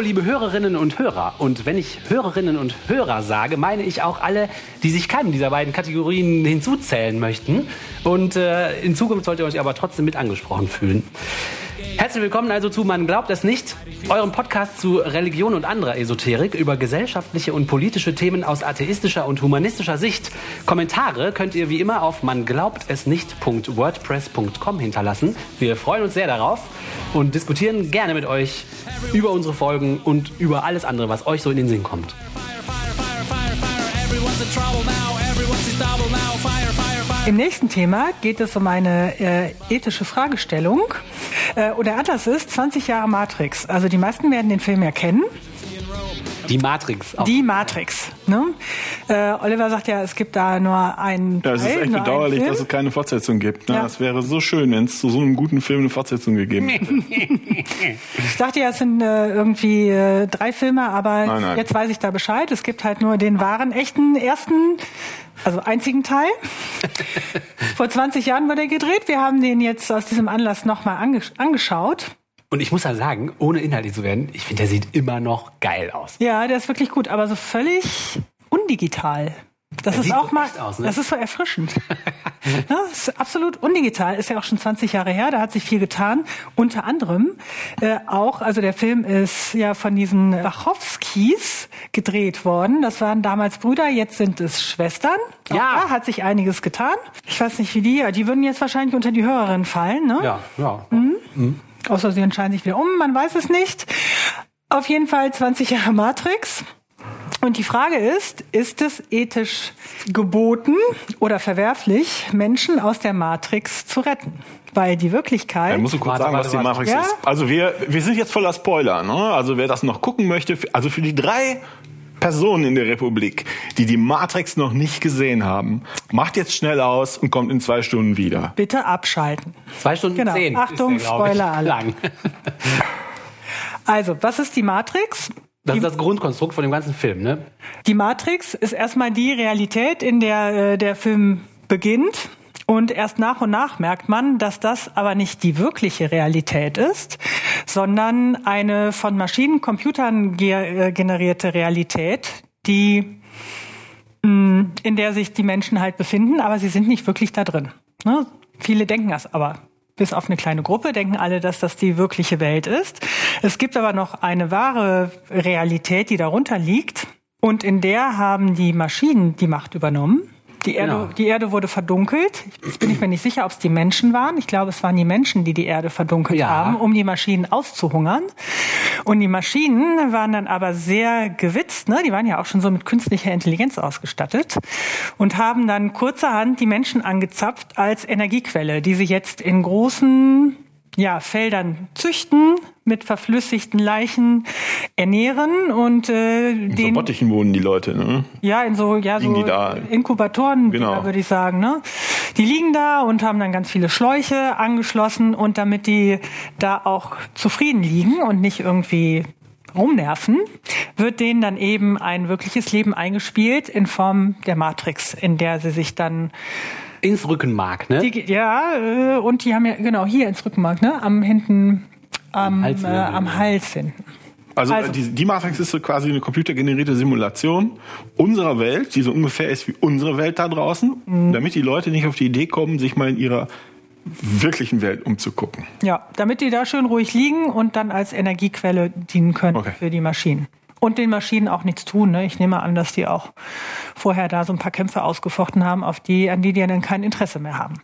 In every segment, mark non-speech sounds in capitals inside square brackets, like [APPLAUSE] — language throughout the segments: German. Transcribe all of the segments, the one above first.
Liebe Hörerinnen und Hörer. Und wenn ich Hörerinnen und Hörer sage, meine ich auch alle, die sich keinem dieser beiden Kategorien hinzuzählen möchten. Und äh, in Zukunft sollt ihr euch aber trotzdem mit angesprochen fühlen. Herzlich willkommen also zu Man glaubt es nicht, eurem Podcast zu Religion und anderer Esoterik über gesellschaftliche und politische Themen aus atheistischer und humanistischer Sicht. Kommentare könnt ihr wie immer auf manglaubtesnicht.wordpress.com hinterlassen. Wir freuen uns sehr darauf und diskutieren gerne mit euch über unsere Folgen und über alles andere, was euch so in den Sinn kommt. Im nächsten Thema geht es um eine äh, ethische Fragestellung. Äh, und der Atlas ist 20 Jahre Matrix. Also die meisten werden den Film ja kennen. Die Matrix. Auch. Die Matrix. Ne? Äh, Oliver sagt ja, es gibt da nur einen. Ja, es ist echt bedauerlich, dass es keine Fortsetzung gibt. Ne? Ja. Das wäre so schön, wenn es zu so einem guten Film eine Fortsetzung gegeben hätte. [LAUGHS] Ich dachte ja, es sind äh, irgendwie äh, drei Filme, aber Nein, nein. jetzt weiß ich da Bescheid. Es gibt halt nur den wahren, echten ersten, also einzigen Teil. [LAUGHS] Vor 20 Jahren wurde er gedreht. Wir haben den jetzt aus diesem Anlass nochmal angesch angeschaut. Und ich muss ja sagen, ohne inhaltlich zu werden, ich finde, der sieht immer noch geil aus. Ja, der ist wirklich gut, aber so völlig undigital. Das Er ist sieht auch so mal, aus, ne? das ist so erfrischend. [LAUGHS] ja, ist absolut undigital. Ist ja auch schon 20 Jahre her. Da hat sich viel getan. Unter anderem äh, auch, also der Film ist ja von diesen Wachowskis gedreht worden. Das waren damals Brüder, jetzt sind es Schwestern. Auch Ja. da hat sich einiges getan. Ich weiß nicht, wie die, die würden jetzt wahrscheinlich unter die Hörerinnen fallen, ne? Ja, ja. Außer sie entscheiden sich wieder um, man weiß es nicht. Auf jeden Fall 20 Jahre Matrix. Und die Frage ist, ist es ethisch geboten oder verwerflich, Menschen aus der Matrix zu retten? Weil die Wirklichkeit. Ja, musst du kurz Warte, sagen, warte, was die. Matrix Ja? ist. Also wir, wir sind jetzt voller Spoiler. Ne? Also wer das noch gucken möchte, also für die drei Personen in der Republik, die die Matrix noch nicht gesehen haben, macht jetzt schnell aus und kommt in zwei Stunden wieder. bitte abschalten. Zwei Stunden Genau. zehn. Achtung, ist der, Spoiler-Alarm. Lang. Also, was ist die Matrix? Das ist das Grundkonstrukt von dem ganzen Film, ne? Die Matrix ist erstmal die Realität, in der äh, der Film beginnt. Und erst nach und nach merkt man, dass das aber nicht die wirkliche Realität ist, sondern eine von Maschinen, Computern äh, generierte Realität, die mh, in der sich die Menschen halt befinden, aber sie sind nicht wirklich da drin. Ne? Viele denken das aber. Bis auf eine kleine Gruppe denken alle, dass das die wirkliche Welt ist. Es gibt aber noch eine wahre Realität, die darunter liegt. Und in der haben die Maschinen die Macht übernommen. Die Erde, Genau. die Erde wurde verdunkelt. Jetzt bin ich mir nicht sicher, ob es die Menschen waren. Ich glaube, es waren die Menschen, die die Erde verdunkelt Ja. haben, um die Maschinen auszuhungern. Und die Maschinen waren dann aber sehr gewitzt. Ne? Die waren ja auch schon so mit künstlicher Intelligenz ausgestattet und haben dann kurzerhand die Menschen angezapft als Energiequelle, die sie jetzt in großen ja, Feldern züchten, mit verflüssigten Leichen ernähren und äh, In so den Bottichen wohnen die Leute. Ne? ja, in so, ja, Liegen so? Inkubatoren, Genau. würde ich sagen, ne? Die liegen da und haben dann ganz viele Schläuche angeschlossen und damit die da auch zufrieden liegen und nicht irgendwie rumnerven, wird denen dann eben ein wirkliches Leben eingespielt in Form der Matrix, in der sie sich dann Ins Rückenmark, ne? die, ja, äh, und die haben ja, genau, hier ins Rückenmark, ne? Am hinten, am, Hals äh, hinten. am Hals hinten. Also, Also- die, die Matrix ist so quasi eine computergenerierte Simulation unserer Welt, die so ungefähr ist wie unsere Welt da draußen, Mhm. damit die Leute nicht auf die Idee kommen, sich mal in ihrer wirklichen Welt umzugucken. Ja, damit die da schön ruhig liegen und dann als Energiequelle dienen können Okay. für die Maschinen. Und den Maschinen auch nichts tun. Ne? Ich nehme an, dass die auch vorher da so ein paar Kämpfe ausgefochten haben, auf die, an die die dann kein Interesse mehr haben.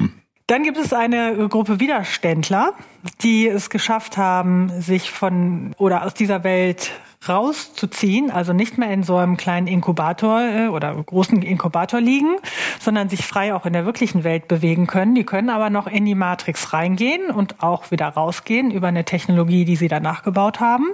Dann gibt es eine äh, Gruppe Widerständler, die es geschafft haben, sich von oder aus dieser Welt rauszuziehen, also nicht mehr in so einem kleinen Inkubator äh, oder großen Inkubator liegen, sondern sich frei auch in der wirklichen Welt bewegen können. Die können aber noch in die Matrix reingehen und auch wieder rausgehen über eine Technologie, die sie danach gebaut haben.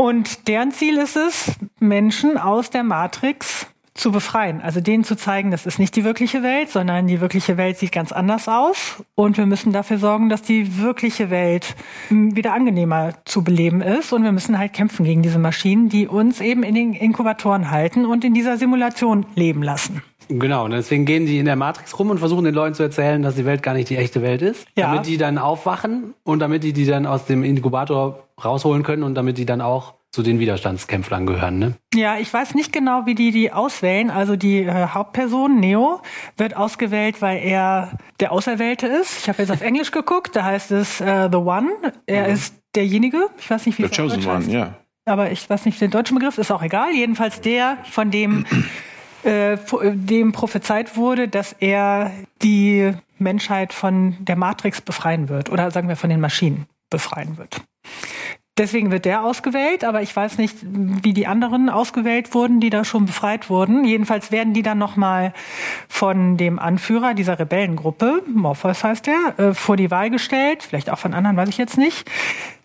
Und deren Ziel ist es, Menschen aus der Matrix zu befreien. Also denen zu zeigen, das ist nicht die wirkliche Welt, sondern die wirkliche Welt sieht ganz anders aus. Und wir müssen dafür sorgen, dass die wirkliche Welt m, wieder angenehmer zu beleben ist. Und wir müssen halt kämpfen gegen diese Maschinen, die uns eben in den Inkubatoren halten und in dieser Simulation leben lassen. Genau, und deswegen gehen die in der Matrix rum und versuchen den Leuten zu erzählen, dass die Welt gar nicht die echte Welt ist. Ja. Damit die dann aufwachen und damit die die dann aus dem Inkubator rausholen können und damit die dann auch zu den Widerstandskämpfern gehören, ne? Ja, ich weiß nicht genau, wie die die auswählen. Also die äh, Hauptperson, Neo, wird ausgewählt, weil er der Auserwählte ist. Ich habe jetzt auf Englisch geguckt, da heißt es äh, The One. Er ist derjenige, ich weiß nicht, wie The es Chosen One, ja. aber ich weiß nicht den deutschen Begriff, ist auch egal. Jedenfalls der, von dem äh, dem prophezeit wurde, dass er die Menschheit von der Matrix befreien wird oder sagen wir von den Maschinen befreien wird. Deswegen wird der ausgewählt, aber ich weiß nicht, wie die anderen ausgewählt wurden, die da schon befreit wurden. Jedenfalls werden die dann nochmal von dem Anführer dieser Rebellengruppe, Morpheus heißt er, äh, vor die Wahl gestellt, vielleicht auch von anderen, weiß ich jetzt nicht.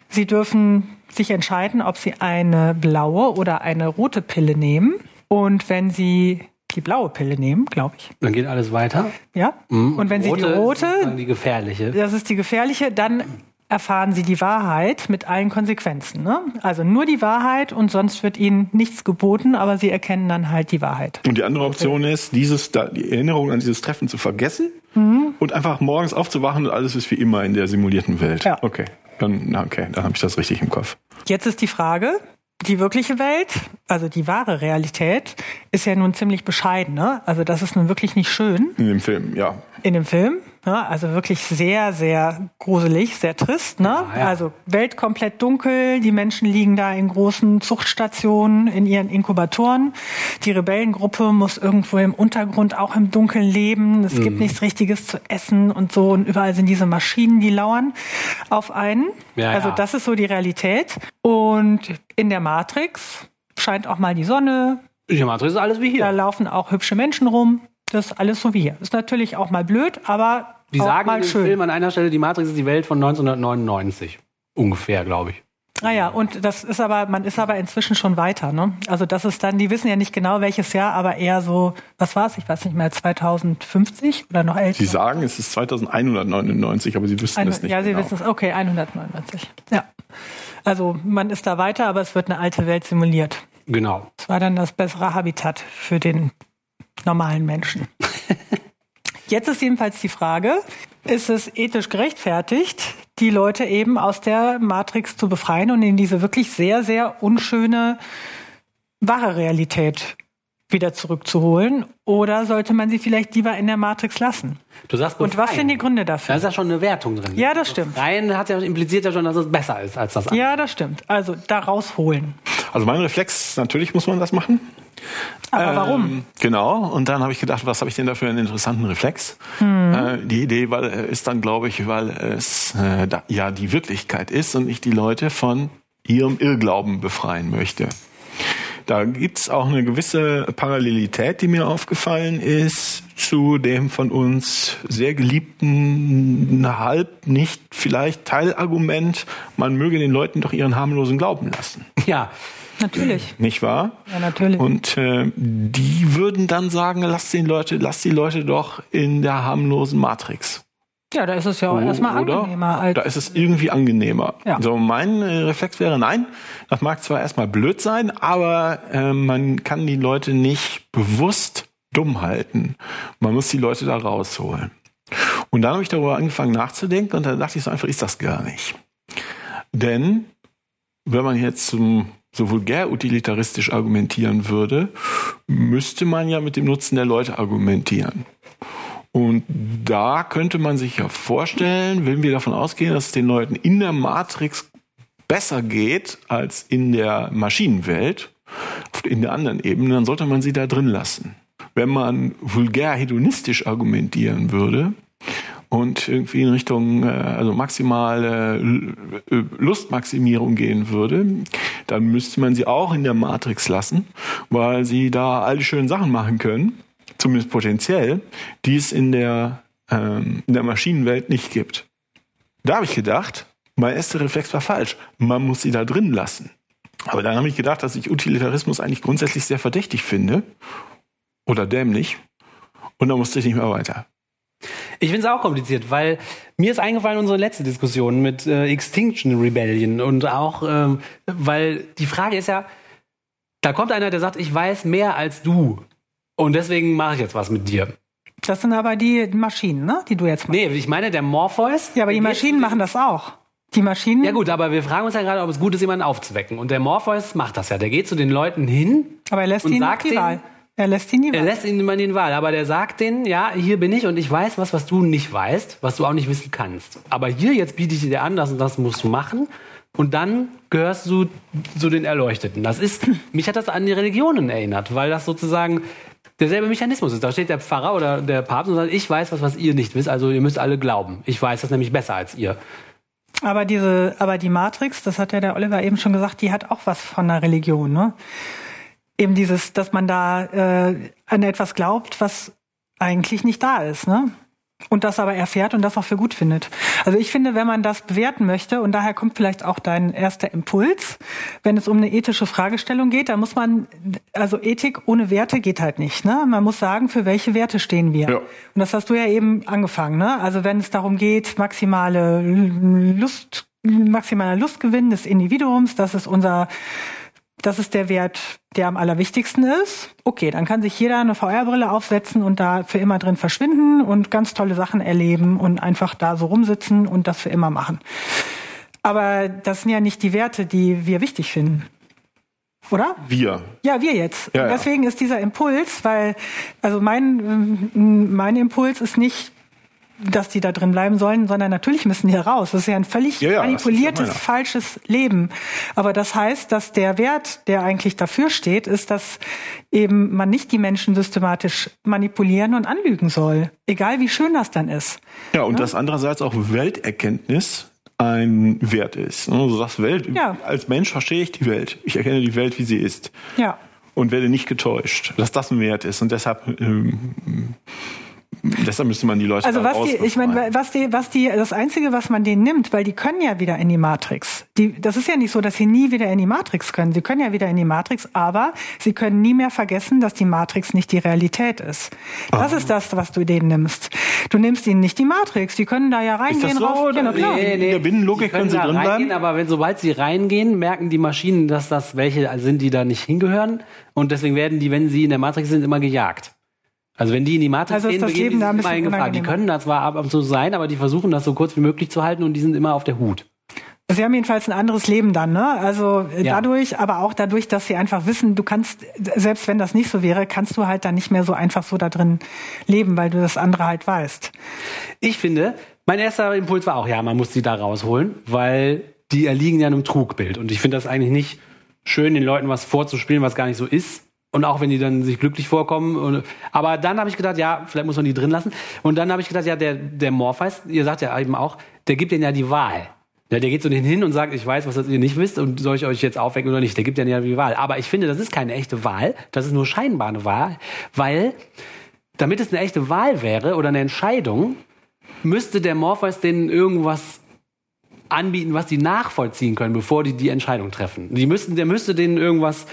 Sie dürfen sich entscheiden, ob sie eine blaue oder eine rote Pille nehmen. Und wenn sie die blaue Pille nehmen, glaube ich, Dann geht alles weiter. ja. Und wenn sie die ist rote, dann die gefährliche. das ist die gefährliche, dann erfahren sie die Wahrheit mit allen Konsequenzen. Ne? Also nur die Wahrheit und sonst wird ihnen nichts geboten, aber sie erkennen dann halt die Wahrheit. Und die andere Option ist, dieses, die Erinnerung an dieses Treffen zu vergessen Mhm. und einfach morgens aufzuwachen und alles ist wie immer in der simulierten Welt. Ja. Okay, dann, okay, dann habe ich das richtig im Kopf. Jetzt ist die Frage, die wirkliche Welt, also die wahre Realität, ist ja nun ziemlich bescheiden. Ne? Also das ist nun wirklich nicht schön In dem Film, ja. in dem Film. Ne? Also wirklich sehr, sehr gruselig, sehr trist. Ne? Ja, ja. Also Welt komplett dunkel, die Menschen liegen da in großen Zuchtstationen, in ihren Inkubatoren. Die Rebellengruppe muss irgendwo im Untergrund auch im Dunkeln leben. Es Mhm. gibt nichts Richtiges zu essen und so. Und überall sind diese Maschinen, die lauern auf einen. Ja, also das ist so die Realität. Und in der Matrix scheint auch mal die Sonne, Die Matrix ist alles wie da hier. laufen auch hübsche Menschen rum. Das ist alles so wie hier. Ist natürlich auch mal blöd, aber Die auch sagen mal in dem schön. Film an einer Stelle, die Matrix ist die Welt von 1999. Ungefähr, glaube ich. Naja, und das ist aber, man ist aber inzwischen schon weiter, ne? Also das ist dann, die wissen ja nicht genau welches Jahr, aber eher so, was war es? Ich weiß nicht mehr, 2050 oder noch älter? Sie sagen, es ist 2199, aber Sie wüssten Ein, es nicht. ja, Sie genau. wissen es. Okay, 199. Ja. Also man ist da weiter, aber es wird eine alte Welt simuliert. Genau. Das war dann das bessere Habitat für den normalen Menschen. Jetzt ist jedenfalls die Frage, ist es ethisch gerechtfertigt, die Leute eben aus der Matrix zu befreien und in diese wirklich sehr, sehr unschöne wahre Realität wieder zurückzuholen? Oder sollte man sie vielleicht lieber in der Matrix lassen? Du sagst Und was befreien. sind die Gründe Da dafür? ist ja schon eine Wertung drin. Ja, das stimmt. Rein hat ja impliziert ja schon, dass es besser ist als das andere. Ja, das stimmt. Also da rausholen. Also mein Reflex, natürlich muss man das machen. Aber warum? Ähm, genau. Und dann habe ich gedacht, was habe ich denn da für einen interessanten Reflex? Hm. Äh, die Idee weil, äh, ist dann, glaube ich, weil es äh, da, ja die Wirklichkeit ist und ich die Leute von ihrem Irrglauben befreien möchte. Da gibt's auch eine gewisse Parallelität, die mir aufgefallen ist zu dem von uns sehr geliebten, halb nicht vielleicht Teilargument, man möge den Leuten doch ihren harmlosen Glauben lassen. [LAUGHS] Ja. Natürlich. Nicht wahr? Ja, natürlich. Und äh, die würden dann sagen, lass die Leute, lass die Leute doch in der harmlosen Matrix. Ja, da ist es ja auch erstmal Oder? angenehmer als. Da ist es irgendwie angenehmer. Ja. So mein äh, Reflex wäre nein. Das mag zwar erstmal blöd sein, aber äh, man kann die Leute nicht bewusst dumm halten. Man muss die Leute da rausholen. Und dann habe ich darüber angefangen nachzudenken und dann dachte ich so einfach, ist das gar nicht. Denn wenn man jetzt zum, so vulgär utilitaristisch argumentieren würde, müsste man ja mit dem Nutzen der Leute argumentieren. Und da könnte man sich ja vorstellen, wenn wir davon ausgehen, dass es den Leuten in der Matrix besser geht als in der Maschinenwelt, in der anderen Ebene, dann sollte man sie da drin lassen. Wenn man vulgär hedonistisch argumentieren würde und irgendwie in Richtung äh, also maximale L- Lustmaximierung gehen würde, dann müsste man sie auch in der Matrix lassen, weil sie da all die schönen Sachen machen können, zumindest potenziell, die es in der, ähm, in der Maschinenwelt nicht gibt. Da habe ich gedacht, mein erster Reflex war falsch. Man muss sie da drin lassen. Aber dann habe ich gedacht, dass ich Utilitarismus eigentlich grundsätzlich sehr verdächtig finde. Oder dämlich. Und dann musste ich nicht mehr weiter. Ich finde es auch kompliziert, weil mir ist eingefallen unsere letzte Diskussion mit äh, Extinction Rebellion und auch, ähm, weil die Frage ist ja, da kommt einer, der sagt, ich weiß mehr als du und deswegen mache ich jetzt was mit dir. Das sind aber die Maschinen, ne? die du jetzt machst. Nee, ich meine, der Morpheus. Ja, aber die Maschinen machen das auch. Die Maschinen. Ja gut, aber wir fragen uns ja gerade, ob es gut ist, jemanden aufzuwecken. Und der Morpheus macht das ja. Der geht zu den Leuten hin. Aber er lässt und ihnen sagt die Wahl. Er lässt ihnen die Er Wahl. lässt ihnen immer die Wahl, aber der sagt denen, ja, hier bin ich und ich weiß was, was du nicht weißt, was du auch nicht wissen kannst. Aber hier, jetzt biete ich dir an, das und das musst du machen. Und dann gehörst du zu den Erleuchteten. Das ist, [LAUGHS] mich hat das an die Religionen erinnert, weil das sozusagen derselbe Mechanismus ist. Da steht der Pfarrer oder der Papst und sagt, ich weiß was, was ihr nicht wisst, also ihr müsst alle glauben. Ich weiß das nämlich besser als ihr. Aber diese, aber die Matrix, das hat ja der Oliver eben schon gesagt, die hat auch was von der Religion, ne? Eben dieses, dass man da äh, an etwas glaubt, was eigentlich nicht da ist, ne? Und das aber erfährt und das auch für gut findet. Also ich finde, wenn man das bewerten möchte, und daher kommt vielleicht auch dein erster Impuls, wenn es um eine ethische Fragestellung geht, dann muss man, also Ethik ohne Werte geht halt nicht. Ne? Man muss sagen, für welche Werte stehen wir. Ja. Und das hast du ja eben angefangen. Ne? Also wenn es darum geht, maximale Lust, maximaler Lustgewinn des Individuums, das ist unser das ist der Wert, der am allerwichtigsten ist. Okay, dann kann sich jeder eine VR-Brille aufsetzen und da für immer drin verschwinden und ganz tolle Sachen erleben und einfach da so rumsitzen und das für immer machen. Aber das sind ja nicht die Werte, die wir wichtig finden. Oder? Wir. Ja, wir jetzt. Ja, deswegen ist dieser Impuls, weil, also mein, mein Impuls ist nicht, dass die da drin bleiben sollen, sondern natürlich müssen die raus. Das ist ja ein völlig Ja, ja, manipuliertes, falsches Leben. Aber das heißt, dass der Wert, der eigentlich dafür steht, ist, dass eben man nicht die Menschen systematisch manipulieren und anlügen soll. Egal wie schön das dann ist. Ja, und dass andererseits auch Welterkenntnis ein Wert ist. Ne, Du sagst Welt, Ja. als Mensch verstehe ich die Welt. Ich erkenne die Welt, wie sie ist. Ja. Und werde nicht getäuscht, dass das ein Wert ist. Und deshalb, ähm, deshalb müsste man die Leute Also was die, ich meine, was die, was die, das Einzige, was man denen nimmt, weil die können ja wieder in die Matrix. Die, das ist ja nicht so, dass sie nie wieder in die Matrix können. Sie können ja wieder in die Matrix, aber sie können nie mehr vergessen, dass die Matrix nicht die Realität ist. Das ist das, was du denen nimmst. Du nimmst ihnen nicht die Matrix. Die können da ja reingehen, so, raus. Ja, na oder? klar. In der Binnenlogik die können können sie da drin reingehen, bleiben? aber wenn sobald sie reingehen, merken die Maschinen, dass das welche sind, die da nicht hingehören. Und deswegen werden die, wenn sie in der Matrix sind, immer gejagt. Also wenn die in die Matrix Also gehen, das begehen die immer in Gefahr. Die unangenehmer. können da zwar ab und zu sein, aber die versuchen das so kurz wie möglich zu halten und die sind immer auf der Hut. Sie haben jedenfalls ein anderes Leben dann, ne? Also äh, Ja. dadurch, aber auch dadurch, dass sie einfach wissen, du kannst, selbst wenn das nicht so wäre, kannst du halt dann nicht mehr so einfach so da drin leben, weil du das andere halt weißt. Ich finde, mein erster Impuls war auch, ja, man muss die da rausholen, weil die erliegen ja einem Trugbild. Und ich finde das eigentlich nicht schön, den Leuten was vorzuspielen, was gar nicht so ist. Und auch wenn die dann sich glücklich vorkommen. Und, aber dann habe ich gedacht, ja, vielleicht muss man die drin lassen. Und dann habe ich gedacht, ja, der, der Morpheus, ihr sagt ja eben auch, der gibt denen ja die Wahl. Ja, der geht so denen hin und sagt, ich weiß, was ihr nicht wisst und soll ich euch jetzt aufwecken oder nicht. Der gibt denen ja die Wahl. Aber ich finde, das ist keine echte Wahl. Das ist nur scheinbar eine Wahl, weil damit es eine echte Wahl wäre oder eine Entscheidung, müsste der Morpheus denen irgendwas anbieten, was die nachvollziehen können, bevor die die Entscheidung treffen. Die müssten, der müsste denen irgendwas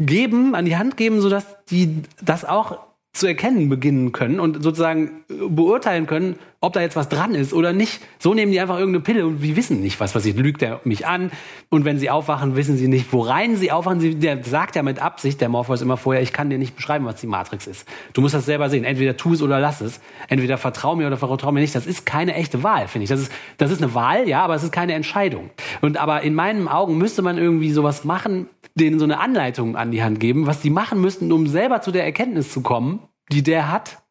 geben, an die Hand geben, sodass die das auch zu erkennen beginnen können und sozusagen äh, beurteilen können, ob da jetzt was dran ist oder nicht. So nehmen die einfach irgendeine Pille und die wissen nicht, was passiert. Lügt er mich an und wenn sie aufwachen, wissen sie nicht, worein sie aufwachen. Der sagt ja mit Absicht, der Morpheus immer vorher, ich kann dir nicht beschreiben, was die Matrix ist. Du musst das selber sehen. Entweder tu es oder lass es. Entweder vertrau mir oder vertrau mir nicht. Das ist keine echte Wahl, finde ich. Das ist, das ist eine Wahl, ja, aber es ist keine Entscheidung. Und aber in meinen Augen müsste man irgendwie sowas machen, denen so eine Anleitung an die Hand geben, was die machen müssten, um selber zu der Erkenntnis zu kommen, die der hat.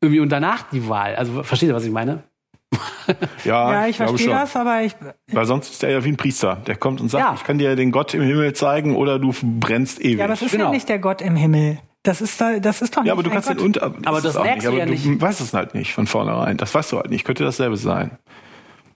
Irgendwie und danach die Wahl. Also versteht ihr, was ich meine? [LAUGHS] Ja, Ja, ich verstehe schon. das, aber ich, Weil sonst ist er ja wie ein Priester. Der kommt und sagt, Ja. ich kann dir den Gott im Himmel zeigen oder du brennst ewig. ja, das ist Genau. ja nicht der Gott im Himmel. Das ist da, das ist doch nicht Ja, aber du kannst den Gott. unter. Aber ist das es auch merkst nicht. du ja aber nicht. Du weißt es halt nicht von vornherein. Das weißt du halt nicht. Könnte dasselbe sein.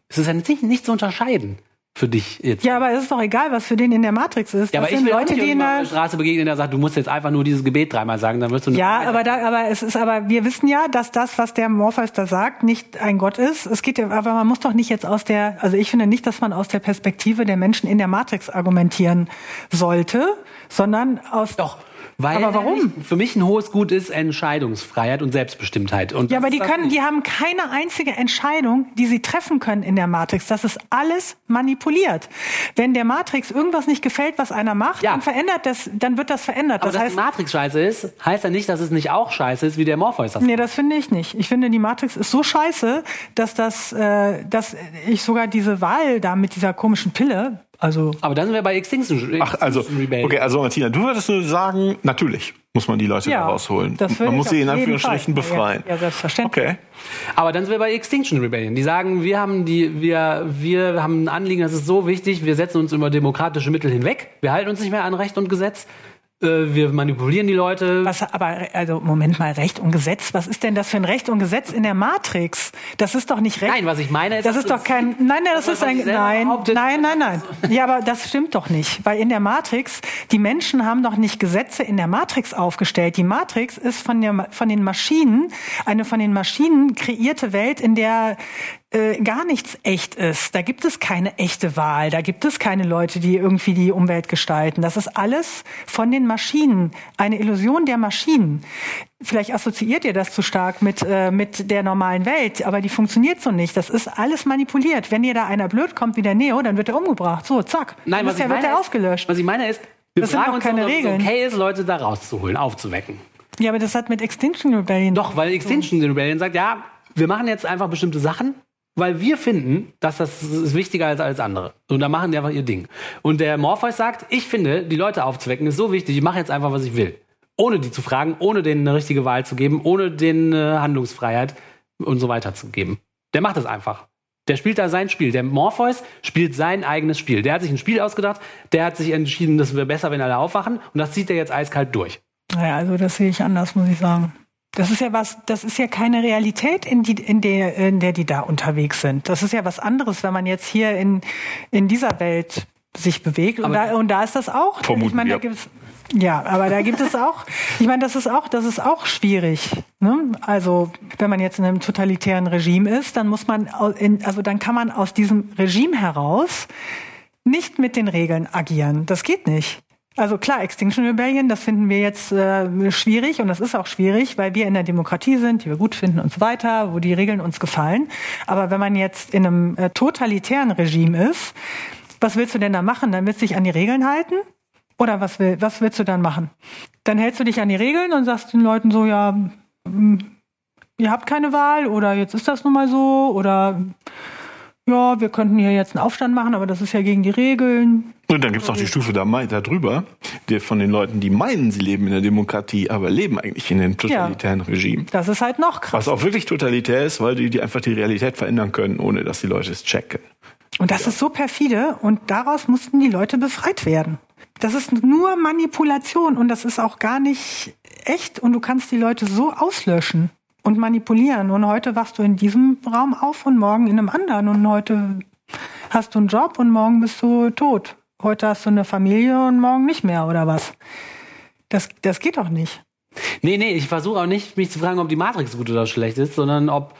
Es ist ja nicht, nicht zu unterscheiden für dich jetzt. Ja, aber es ist doch egal, was für den in der Matrix ist. Ja, das aber ich will Leute, die in der Straße begegnen, der sagt, du musst jetzt einfach nur dieses Gebet dreimal sagen, dann wirst du nicht Ja, aber da, aber es ist, aber wir wissen ja, dass das, was der Morpheus da sagt, nicht ein Gott ist. Es geht ja, aber man muss doch nicht jetzt aus der, also ich finde nicht, dass man aus der Perspektive der Menschen in der Matrix argumentieren sollte, sondern aus. Doch. Weil Aber warum? Für mich ein hohes Gut ist Entscheidungsfreiheit und Selbstbestimmtheit. Und Ja, aber die können, nicht. die haben keine einzige Entscheidung, die sie treffen können in der Matrix. Das ist alles manipuliert. Wenn der Matrix irgendwas nicht gefällt, was einer macht, Ja. dann verändert das, dann wird das verändert. Aber das dass heißt, die Matrix scheiße ist, heißt ja nicht, dass es nicht auch scheiße ist, wie der Morpheus das Nee, das finde ich nicht. Ich finde, die Matrix ist so scheiße, dass das, äh, dass ich sogar diese Wahl da mit dieser komischen Pille, also Aber dann sind wir bei Extinction, Ach, also, Extinction Rebellion. okay, also Martina, du würdest nur sagen, natürlich muss man die Leute ja, da rausholen. man muss sie in Anführungsstrichen Fall. befreien. Ja, ja, selbstverständlich. Okay. Aber dann sind wir bei Extinction Rebellion. Die sagen, wir haben die, wir, wir haben ein Anliegen, das ist so wichtig, wir setzen uns über demokratische Mittel hinweg. Wir halten uns nicht mehr an Recht und Gesetz. Äh, Wir manipulieren die Leute. Was aber, also Moment mal, Recht und Gesetz, was ist denn das für ein Recht und Gesetz in der Matrix? Das ist doch nicht Recht. Nein, was ich meine ist, das ist doch kein, nein, nein, das Das, ist ein, nein, nein, nein, nein. [LAUGHS] Ja, aber das stimmt doch nicht, weil in der Matrix, die Menschen haben doch nicht Gesetze in der Matrix aufgestellt. Die Matrix ist von der, von den Maschinen, eine von den Maschinen kreierte Welt, in der äh, gar nichts echt ist. Da gibt es keine echte Wahl. Da gibt es keine Leute, die irgendwie die Umwelt gestalten. Das ist alles von den Maschinen. Eine Illusion der Maschinen. Vielleicht assoziiert ihr das zu stark mit, äh, mit der normalen Welt, aber die funktioniert so nicht. Das ist alles manipuliert. Wenn ihr da einer blöd kommt wie der Neo, dann wird er umgebracht. So, zack. Nein, Dann was er, wird er aufgelöscht. Was ich meine ist, wir Das sind fragen doch uns keine doch, ob es Regeln. okay ist, Leute da rauszuholen, aufzuwecken. Ja, aber das hat mit Extinction Rebellion. Doch, weil Extinction Rebellion sagt, ja, wir machen jetzt einfach bestimmte Sachen, weil wir finden, dass das ist wichtiger als alles andere. Und da machen die einfach ihr Ding. Und der Morpheus sagt, ich finde, die Leute aufzuwecken ist so wichtig, ich mache jetzt einfach, was ich will. Ohne die zu fragen, ohne denen eine richtige Wahl zu geben, ohne denen äh, Handlungsfreiheit und so weiter zu geben. Der macht das einfach. Der spielt da sein Spiel. Der Morpheus spielt sein eigenes Spiel. Der hat sich ein Spiel ausgedacht, der hat sich entschieden, das wäre besser, wenn alle aufwachen. Und das zieht er jetzt eiskalt durch. Naja, also das sehe ich anders, muss ich sagen. Das ist ja was, das ist ja keine Realität, in, die, in, der, in der die da unterwegs sind. Das ist ja was anderes, wenn man jetzt hier in, in dieser Welt sich bewegt. Und, da, und da ist das auch. Vermuten ich meine, da wir. gibt's, ja, aber da gibt es auch, [LAUGHS] ich meine, das ist auch, das ist auch schwierig. Ne? Also, wenn man jetzt in einem totalitären Regime ist, dann muss man, in, also dann kann man aus diesem Regime heraus nicht mit den Regeln agieren. Das geht nicht. Also klar, Extinction Rebellion, das finden wir jetzt äh, schwierig und das ist auch schwierig, weil wir in der Demokratie sind, die wir gut finden und so weiter, wo die Regeln uns gefallen. Aber wenn man jetzt in einem äh, totalitären Regime ist, was willst du denn da machen? Dann willst du dich an die Regeln halten? Oder was, will, was willst du dann machen? Dann hältst du dich an die Regeln und sagst den Leuten so, ja, mm, ihr habt keine Wahl oder jetzt ist das nun mal so oder ja, wir könnten hier jetzt einen Aufstand machen, aber das ist ja gegen die Regeln. Und dann gibt's noch die Stufe da, da drüber, die von den Leuten, die meinen, sie leben in der Demokratie, aber leben eigentlich in einem totalitären Regime. Das ist halt noch krass. Was auch wirklich totalitär ist, weil die, die einfach die Realität verändern können, ohne dass die Leute es checken. Und das ist so perfide und daraus mussten die Leute befreit werden. Das ist nur Manipulation und das ist auch gar nicht echt und du kannst die Leute so auslöschen und manipulieren. Und heute wachst du in diesem Raum auf und morgen in einem anderen und heute hast du einen Job und morgen bist du tot. Heute hast du eine Familie und morgen nicht mehr oder was? Das, das geht doch nicht. Nee, nee, ich versuche auch nicht, mich zu fragen, ob die Matrix gut oder schlecht ist, sondern ob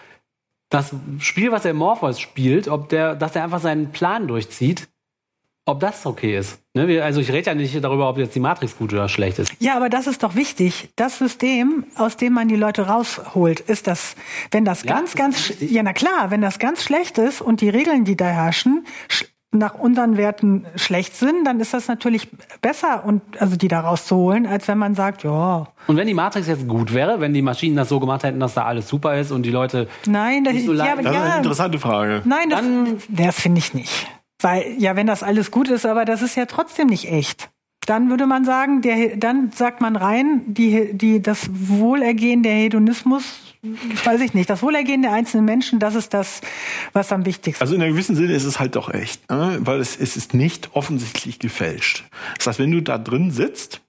das Spiel, was der Morpheus spielt, ob der, dass er einfach seinen Plan durchzieht, ob das okay ist. Ne? Also ich rede ja nicht darüber, ob jetzt die Matrix gut oder schlecht ist. Ja, aber das ist doch wichtig. Das System, aus dem man die Leute rausholt, ist das, wenn das Ja, ganz, das ganz, ja, na klar, wenn das ganz schlecht ist und die Regeln, die da herrschen, sch- nach unseren Werten schlecht sind, dann ist das natürlich besser und also die da rauszuholen, als wenn man sagt, ja, Und wenn die Matrix jetzt gut wäre, wenn die Maschinen das so gemacht hätten, dass da alles super ist und die Leute nein, das, Nicht so ja, Das ist eine interessante Frage. nein, das, das finde ich nicht. Weil, ja, wenn das alles gut ist, aber das ist ja trotzdem nicht echt. Dann würde man sagen, der, dann sagt man rein, die, die, das Wohlergehen der Hedonismus, weiß ich nicht, das Wohlergehen der einzelnen Menschen, das ist das, was am wichtigsten Also in einem gewissen Sinne ist es halt doch echt, ne? weil es, es ist nicht offensichtlich gefälscht. Das heißt, wenn du da drin sitzt,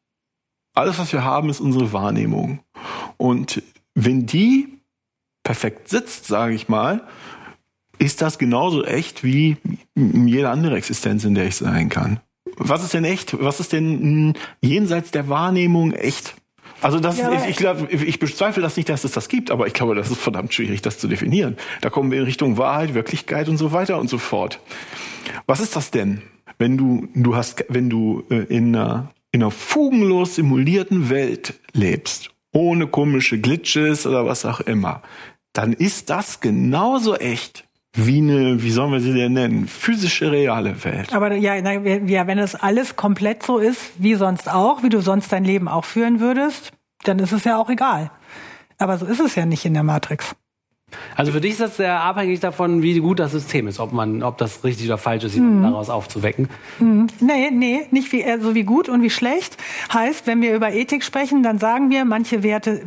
alles, was wir haben, ist unsere Wahrnehmung. Und wenn die perfekt sitzt, sage ich mal, ist das genauso echt wie jede andere Existenz, in der ich sein kann. Was ist denn echt? Was ist denn mh, jenseits der Wahrnehmung echt? Also das, Ja, ist, aber- ich glaube, ich bezweifle das nicht, dass es das gibt, aber ich glaube, das ist verdammt schwierig, das zu definieren. Da kommen wir in Richtung Wahrheit, Wirklichkeit und so weiter und so fort. Was ist das denn, wenn du, du hast, wenn du äh, in einer, in einer fugenlos simulierten Welt lebst, ohne komische Glitches oder was auch immer, dann ist das genauso echt wie eine, wie sollen wir sie denn nennen? Physische, reale Welt. Aber ja, na, ja, wenn es alles komplett so ist, wie sonst auch, wie du sonst dein Leben auch führen würdest, dann ist es ja auch egal. Aber so ist es ja nicht in der Matrix. Also für dich ist das sehr abhängig davon, wie gut das System ist, ob man, ob das richtig oder falsch ist, jemanden daraus aufzuwecken. Nee, nee, nicht wie, äh, so wie gut und wie schlecht. Heißt, wenn wir über Ethik sprechen, dann sagen wir, manche Werte,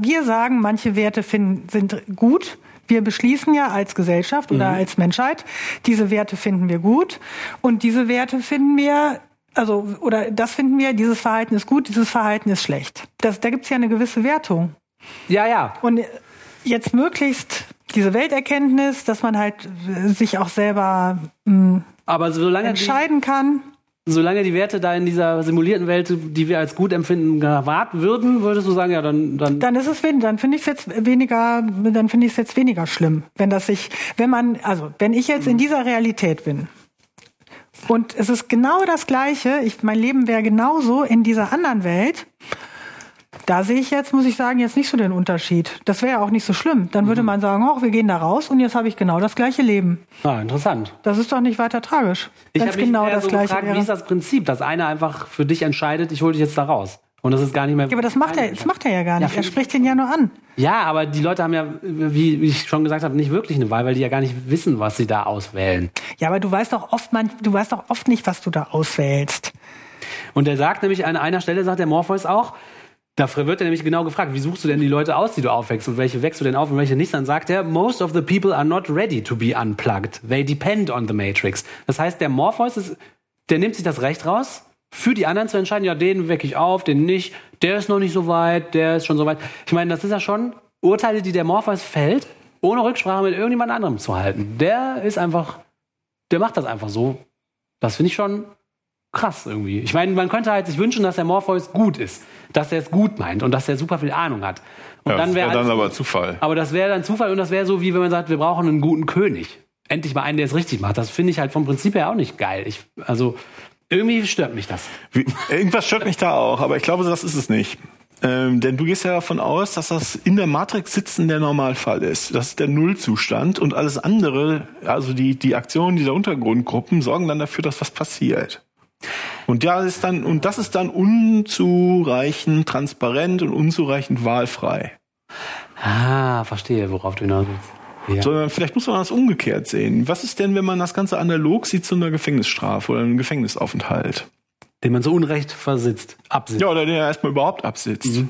wir sagen, manche Werte finden, sind gut. Wir beschließen ja als Gesellschaft oder als Menschheit, diese Werte finden wir gut. Und diese Werte finden wir, also, oder das finden wir, dieses Verhalten ist gut, dieses Verhalten ist schlecht. Das, da gibt's ja eine gewisse Wertung. Ja, ja. Und jetzt möglichst diese Welterkenntnis, dass man halt sich auch selber mh, Aber solange die, entscheiden kann. Solange die Werte da in dieser simulierten Welt, die wir als gut empfinden, gewahrt würden, würdest du sagen, ja, dann, dann Dann ist es dann finde ich es jetzt weniger, dann finde ich es jetzt weniger schlimm, wenn das sich, wenn man, also wenn ich jetzt in dieser Realität bin und es ist genau das Gleiche, ich, mein Leben wäre genauso in dieser anderen Welt. Da sehe ich jetzt, muss ich sagen, jetzt nicht so den Unterschied. Das wäre ja auch nicht so schlimm. Dann würde man sagen, oh, wir gehen da raus und jetzt habe ich genau das gleiche Leben. ah, interessant. Das ist doch nicht weiter tragisch. Ich habe mich genau mehr das so gleiche gefragt, wäre. wie ist das Prinzip, dass einer einfach für dich entscheidet, ich hole dich jetzt da raus. Und das ist gar nicht mehr. Ja, aber das macht er, das macht er ja gar nicht. Ja, er spricht den ja nur an. Ja, aber die Leute haben ja, wie wie ich schon gesagt habe, nicht wirklich eine Wahl, weil die ja gar nicht wissen, was sie da auswählen. Ja, aber du weißt doch oft, man, du weißt doch oft nicht, was du da auswählst. Und er sagt nämlich an einer Stelle, sagt der Morpheus auch, da wird er nämlich genau gefragt, wie suchst du denn die Leute aus, die du aufwächst und welche wächst du denn auf und welche nicht? Dann sagt er, most of the people are not ready to be unplugged. They depend on the Matrix. Das heißt, der Morpheus ist, der nimmt sich das Recht raus, für die anderen zu entscheiden, ja, den wecke ich auf, den nicht, der ist noch nicht so weit, der ist schon so weit. Ich meine, das ist ja schon Urteile, die der Morpheus fällt, ohne Rücksprache mit irgendjemand anderem zu halten. Der ist einfach, der macht das einfach so. Das finde ich schon krass irgendwie. Ich meine, man könnte halt sich wünschen, dass der Morpheus gut ist, dass er es gut meint und dass er super viel Ahnung hat. Und Ja, das wäre alles dann aber. Zufall. aber das wäre dann Zufall und das wäre so, wie wenn man sagt, wir brauchen einen guten König. Endlich mal einen, der es richtig macht. Das finde ich halt vom Prinzip her auch nicht geil. Ich, also irgendwie stört mich das. Wie, [LAUGHS] irgendwas stört mich da auch, aber ich glaube, das ist es nicht. Ähm, denn du gehst ja davon aus, dass das in der Matrix sitzen der Normalfall ist. Das ist der Nullzustand und alles andere, also die, die Aktionen dieser Untergrundgruppen sorgen dann dafür, dass was passiert. Und ja, ist dann, und das ist dann unzureichend transparent und unzureichend wahlfrei. Ah, verstehe, worauf du hinaus willst. Ja. Sondern vielleicht muss man das umgekehrt sehen. Was ist denn, wenn man das Ganze analog sieht zu einer Gefängnisstrafe oder einem Gefängnisaufenthalt? Den man so unrecht versitzt, absitzt. Ja, oder der erstmal überhaupt absitzt.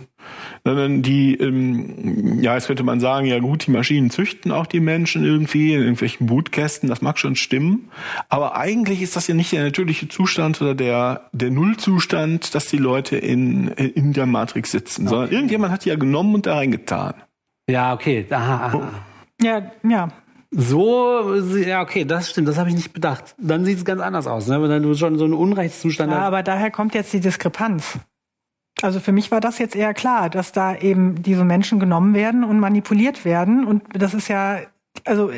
Sondern die, ähm, ja, jetzt könnte man sagen, ja gut, die Maschinen züchten auch die Menschen irgendwie in irgendwelchen Bootkästen, das mag schon stimmen. Aber eigentlich ist das ja nicht der natürliche Zustand oder der, der Nullzustand, dass die Leute in, in der Matrix sitzen, sondern irgendjemand hat die ja genommen und da reingetan. Ja, okay. Aha, aha. Ja, ja. So, ja, okay, das stimmt, das habe ich nicht bedacht. Dann sieht es ganz anders aus, ne? wenn du schon so einen Unrechtszustand Ja, hast. aber daher kommt jetzt die Diskrepanz. Also für mich war das jetzt eher klar, dass da eben diese Menschen genommen werden und manipuliert werden. Und das ist ja, also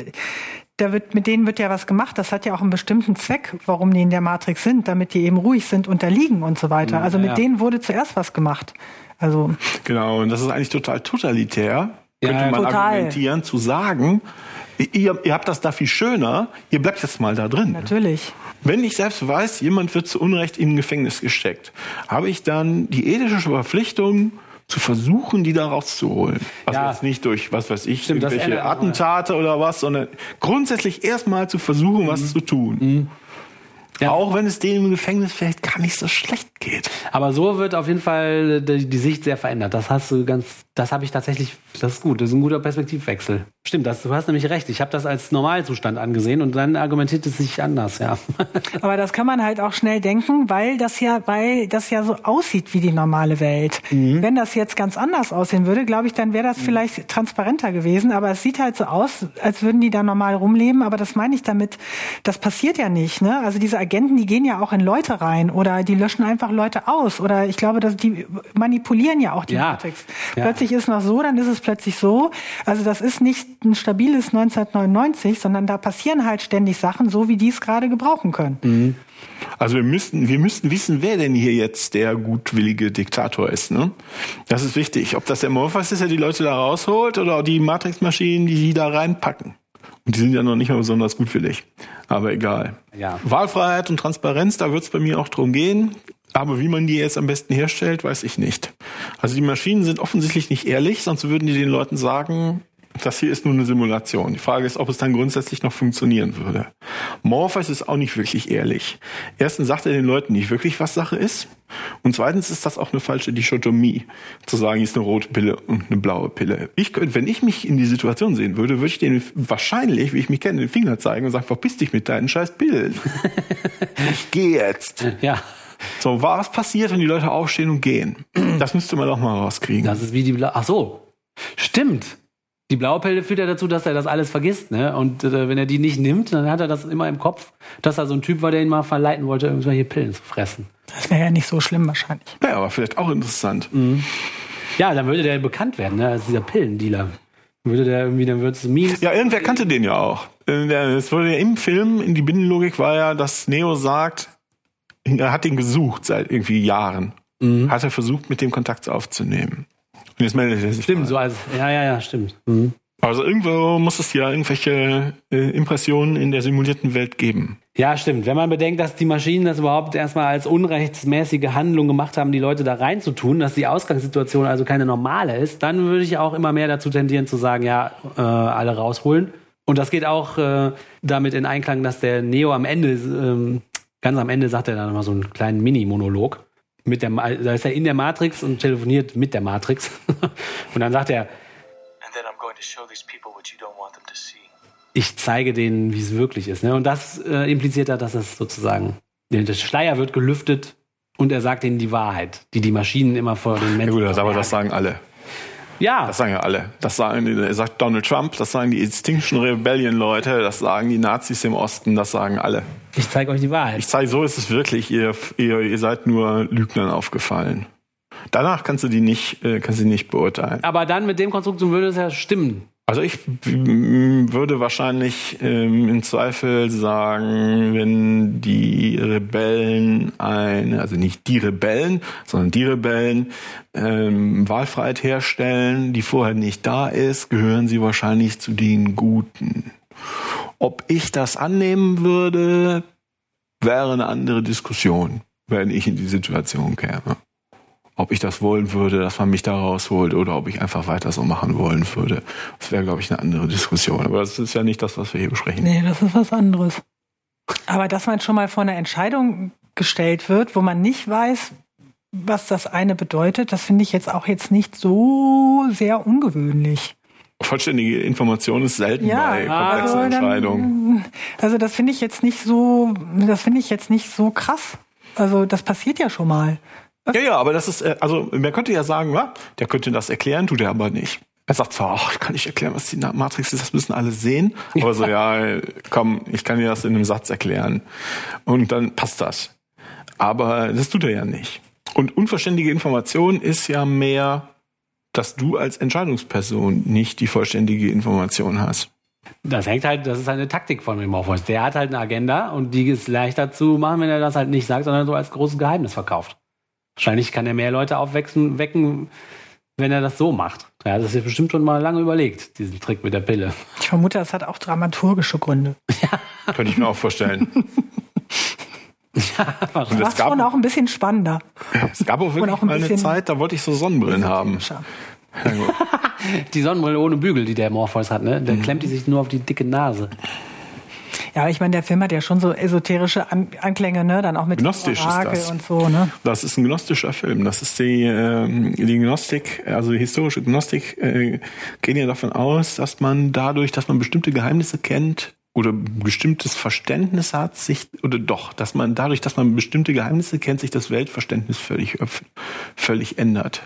da wird, mit denen wird ja was gemacht. Das hat ja auch einen bestimmten Zweck, warum die in der Matrix sind, damit die eben ruhig sind, unterliegen und so weiter. Also mit ja. denen wurde zuerst was gemacht. Also Genau, und das ist eigentlich total totalitär, Ja, könnte man total. argumentieren, zu sagen, ihr, ihr habt das da viel schöner, ihr bleibt jetzt mal da drin. natürlich. Wenn ich selbst weiß, jemand wird zu Unrecht in ein Gefängnis gesteckt, habe ich dann die ethische Verpflichtung, zu versuchen, die da rauszuholen. Also Ja. jetzt nicht durch, was weiß ich, Stimmt, irgendwelche. Attentate oder was, sondern grundsätzlich erstmal zu versuchen, was zu tun. Mhm. Ja. Auch wenn es denen im Gefängnis vielleicht gar nicht so schlecht geht. Aber so wird auf jeden Fall die, die Sicht sehr verändert. Das hast du ganz, das habe ich tatsächlich, das ist gut, das ist ein guter Perspektivwechsel. Stimmt, das, du hast nämlich recht. Ich habe das als Normalzustand angesehen und dann argumentiert es sich anders, ja. [LAUGHS] Aber das kann man halt auch schnell denken, weil das ja, weil das ja so aussieht wie die normale Welt. Wenn das jetzt ganz anders aussehen würde, glaube ich, dann wäre das vielleicht transparenter gewesen. Aber es sieht halt so aus, als würden die da normal rumleben. Aber das meine ich damit, das passiert ja nicht. Ne? Also diese Agenten, die gehen ja auch in Leute rein oder die löschen einfach Leute aus. Oder ich glaube, dass die manipulieren ja auch die Ja. Matrix. Ja. Plötzlich ist noch so, dann ist es plötzlich so. Also das ist nicht ein stabiles 1999, sondern da passieren halt ständig Sachen, so wie die es gerade gebrauchen können. Also wir müssten, wir müssten wissen, wer denn hier jetzt der gutwillige Diktator ist. Ne? Das ist wichtig. Ob das der Morpheus ist, der die Leute da rausholt oder die Matrix-Maschinen, die sie da reinpacken. Und die sind ja noch nicht mal besonders gutwillig. Aber egal. Ja. Wahlfreiheit und Transparenz, da wird es bei mir auch drum gehen. Aber wie man die jetzt am besten herstellt, weiß ich nicht. Also die Maschinen sind offensichtlich nicht ehrlich, sonst würden die den Leuten sagen, das hier ist nur eine Simulation. Die Frage ist, ob es dann grundsätzlich noch funktionieren würde. Morpheus ist auch nicht wirklich ehrlich. Erstens sagt er den Leuten nicht wirklich, was Sache ist. Und zweitens ist das auch eine falsche Dichotomie, zu sagen, hier ist eine rote Pille und eine blaue Pille. Ich könnte, wenn ich mich in die Situation sehen würde, würde ich denen wahrscheinlich, wie ich mich kenne, den Finger zeigen und sagen, verpiss dich mit deinen scheiß Pillen. [LAUGHS] ich gehe jetzt. Ja. So, was passiert, wenn die Leute aufstehen und gehen? Das müsste man doch mal rauskriegen. Das ist wie die Bla Ach so. Stimmt. Die blaue Pille führt ja dazu, dass er das alles vergisst, ne? Und äh, wenn er die nicht nimmt, dann hat er das immer im Kopf, dass er so ein Typ war, der ihn mal verleiten wollte, irgendwelche Pillen zu fressen. Das wäre ja nicht so schlimm wahrscheinlich. Naja, aber vielleicht auch interessant. Ja, dann würde der bekannt werden, ne? Als dieser Pillendealer. Dann würde der irgendwie, dann würde es Memes. Ja, irgendwer kannte den ja auch. Es wurde ja im Film, in die Binnenlogik war ja, dass Neo sagt, er hat ihn gesucht seit irgendwie Jahren. Hat er versucht, mit dem Kontakt aufzunehmen. Meldet er sich. Stimmt, mal. so als. Ja, ja, ja, stimmt. Mhm. Also irgendwo muss es ja irgendwelche äh, Impressionen in der simulierten Welt geben. Ja, stimmt. Wenn man bedenkt, dass die Maschinen das überhaupt erstmal als unrechtsmäßige Handlung gemacht haben, die Leute da reinzutun, dass die Ausgangssituation also keine normale ist, dann würde ich auch immer mehr dazu tendieren zu sagen, ja, äh, alle rausholen. Und das geht auch äh, damit in Einklang, dass der Neo am Ende, ähm, ganz am Ende sagt er dann nochmal so einen kleinen Mini-Monolog. Mit der, da ist er in der Matrix und telefoniert mit der Matrix. [LAUGHS] und dann sagt er, ich zeige denen, wie es wirklich ist. Ne? Und das äh, impliziert hat, dass es sozusagen, der Schleier wird gelüftet und er sagt ihnen die Wahrheit, die die Maschinen immer vor den Ja Menschen gut, das, aber das sagen alle. Ja, Das sagen ja alle. Das sagen, die- sagt Donald Trump, das sagen die Extinction Rebellion Leute, das sagen die Nazis im Osten, das sagen alle. ich zeige euch die Wahrheit. Ich zeige, so ist es wirklich. Ihr, ihr, ihr seid nur Lügnern aufgefallen. Danach kannst du die nicht, äh, kannst du die nicht beurteilen. aber dann mit dem Konstrukt so würde es ja stimmen. Also ich würde wahrscheinlich ähm, im Zweifel sagen, wenn die Rebellen eine, also nicht die Rebellen, sondern die Rebellen ähm, Wahlfreiheit herstellen, die vorher nicht da ist, gehören sie wahrscheinlich zu den Guten. Ob ich das annehmen würde, wäre eine andere Diskussion, wenn ich in die Situation käme. Ob ich das wollen würde, dass man mich da rausholt oder ob ich einfach weiter so machen wollen würde. Das wäre, glaube ich, eine andere Diskussion. Aber das ist ja nicht das, was wir hier besprechen. Nee, das ist was anderes. Aber dass man schon mal vor eine Entscheidung gestellt wird, wo man nicht weiß, was das eine bedeutet, das finde ich jetzt auch jetzt nicht so sehr ungewöhnlich. Vollständige Information ist selten Ja, bei komplexen dann- Entscheidungen. Also das finde ich jetzt nicht so, das finde ich jetzt nicht so krass. Also das passiert ja schon mal. Ja, ja, aber das ist, äh, also man könnte ja sagen, wa? der könnte das erklären, tut er aber nicht. Er sagt zwar, ach, ich kann nicht erklären, was die Matrix ist, das müssen alle sehen. Aber so, ja, komm, ich kann dir das in einem Satz erklären. Und dann passt das. Aber das tut er ja nicht. Und unvollständige Information ist ja mehr, dass du als Entscheidungsperson nicht die vollständige Information hast. Das hängt halt, das ist eine Taktik von dem Morpheus. Der hat halt eine Agenda und die ist leichter zu machen, wenn er das halt nicht sagt, sondern so als großes Geheimnis verkauft. Wahrscheinlich kann er mehr Leute aufwecken, wecken, wenn er das so macht. Er hat das sich bestimmt schon mal lange überlegt, diesen Trick mit der Pille. Ich vermute, das hat auch dramaturgische Gründe. Könnte ich mir auch vorstellen. [LAUGHS] Und es gab, schon auch ein bisschen spannender. es gab auch wirklich auch ein mal eine bisschen- Zeit, da wollte ich so Sonnenbrillen haben. Ja. [LAUGHS] Die Sonnenbrille ohne Bügel, die der Morpheus hat, ne? Der klemmt die sich nur auf die dicke Nase. Ja, ich meine, der Film hat ja schon so esoterische An Anklänge, ne? Dann auch mit Gnostisch ist Orakel das. und so, ne? Das ist ein gnostischer Film. Das ist die, ähm, die Gnostik, also die historische Gnostik, äh, gehen ja davon aus, dass man dadurch, dass man bestimmte Geheimnisse kennt oder bestimmtes Verständnis hat, sich, oder doch, dass man dadurch, dass man bestimmte Geheimnisse kennt, sich das Weltverständnis völlig, völlig ändert.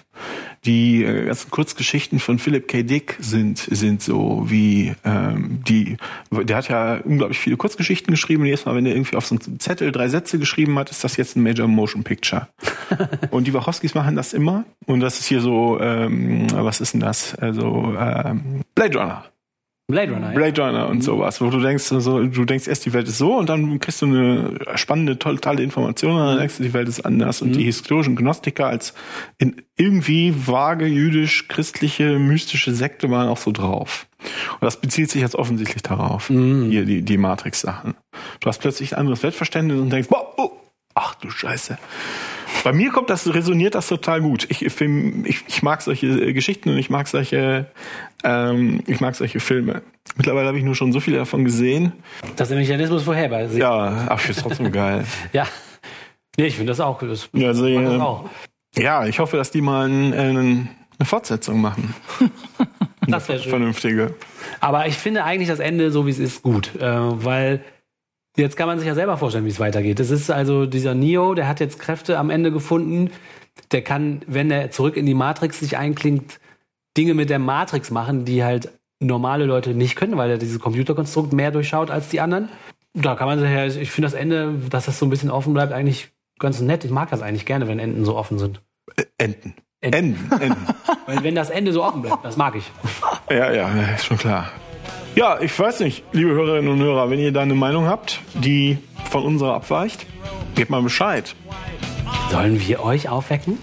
Die äh, ganzen Kurzgeschichten von Philip K. Dick sind, sind so wie ähm, die, der hat ja unglaublich viele Kurzgeschichten geschrieben. Und jedes Mal, wenn er irgendwie auf so einem Zettel drei Sätze geschrieben hat, ist das jetzt ein Major Motion Picture. [LAUGHS] und die Wachowskis machen das immer. Und das ist hier so, ähm, was ist denn das? Also ähm, Blade Runner. Blade Runner. ja. Blade Runner und sowas, wo du denkst, so, du denkst erst, die Welt ist so und dann kriegst du eine spannende, tolle, tolle Information und dann denkst du, die Welt ist anders. Und die historischen Gnostiker als in irgendwie vage jüdisch-christliche, mystische Sekte waren auch so drauf. Und das bezieht sich jetzt offensichtlich darauf. Hier, die, die Matrix-Sachen. Du hast plötzlich ein anderes Weltverständnis und denkst, boah, oh, ach du Scheiße. Bei mir kommt das, resoniert das total gut. Ich, ich, ich, mag solche äh, Geschichten und ich mag solche, ähm, ich mag solche Filme. Mittlerweile habe ich nur schon so viele davon gesehen. Dass der Mechanismus vorhersehbar ist. Ja, ach, ich finde trotzdem [LAUGHS] geil. ja. Nee, ich finde das auch. Das, Ja, also, das auch. Ja, ich hoffe, dass die mal ein, äh, eine Fortsetzung machen. [LAUGHS] Das wäre schön. Vernünftige. Aber ich finde eigentlich das Ende, so wie es ist, gut. Äh, weil jetzt kann man sich ja selber vorstellen, wie es weitergeht. Es ist also dieser Neo, der hat jetzt Kräfte am Ende gefunden. Der kann, wenn er zurück in die Matrix sich einklingt, Dinge mit der Matrix machen, die halt normale Leute nicht können, weil er dieses Computerkonstrukt mehr durchschaut als die anderen. Da kann man sich ja, ich finde das Ende, dass das so ein bisschen offen bleibt, eigentlich ganz nett. Ich mag das eigentlich gerne, wenn Enden so offen sind. Äh, Enten. Enten. Enten. Enten. [LAUGHS] Weil wenn das Ende so offen bleibt, das mag ich. Ja, ja, ist schon klar. Ja, ich weiß nicht, liebe Hörerinnen und Hörer, wenn ihr da eine Meinung habt, die von unserer abweicht, gebt mal Bescheid. Sollen wir euch aufwecken?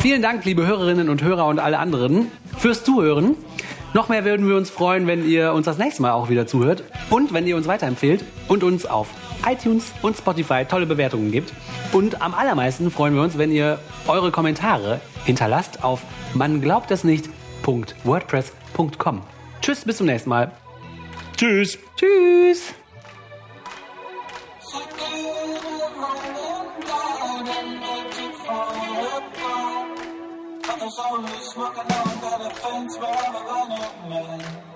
Vielen Dank, liebe Hörerinnen und Hörer und alle anderen, fürs Zuhören. Noch mehr würden wir uns freuen, wenn ihr uns das nächste Mal auch wieder zuhört und wenn ihr uns weiterempfehlt und uns auf iTunes und Spotify tolle Bewertungen gibt. Und am allermeisten freuen wir uns, wenn ihr eure Kommentare hinterlasst auf man glaubt es nicht.wordpress.com. Tschüss, bis zum nächsten Mal. Tschüss. Tschüss. Smoking on that offense where I'm a running man.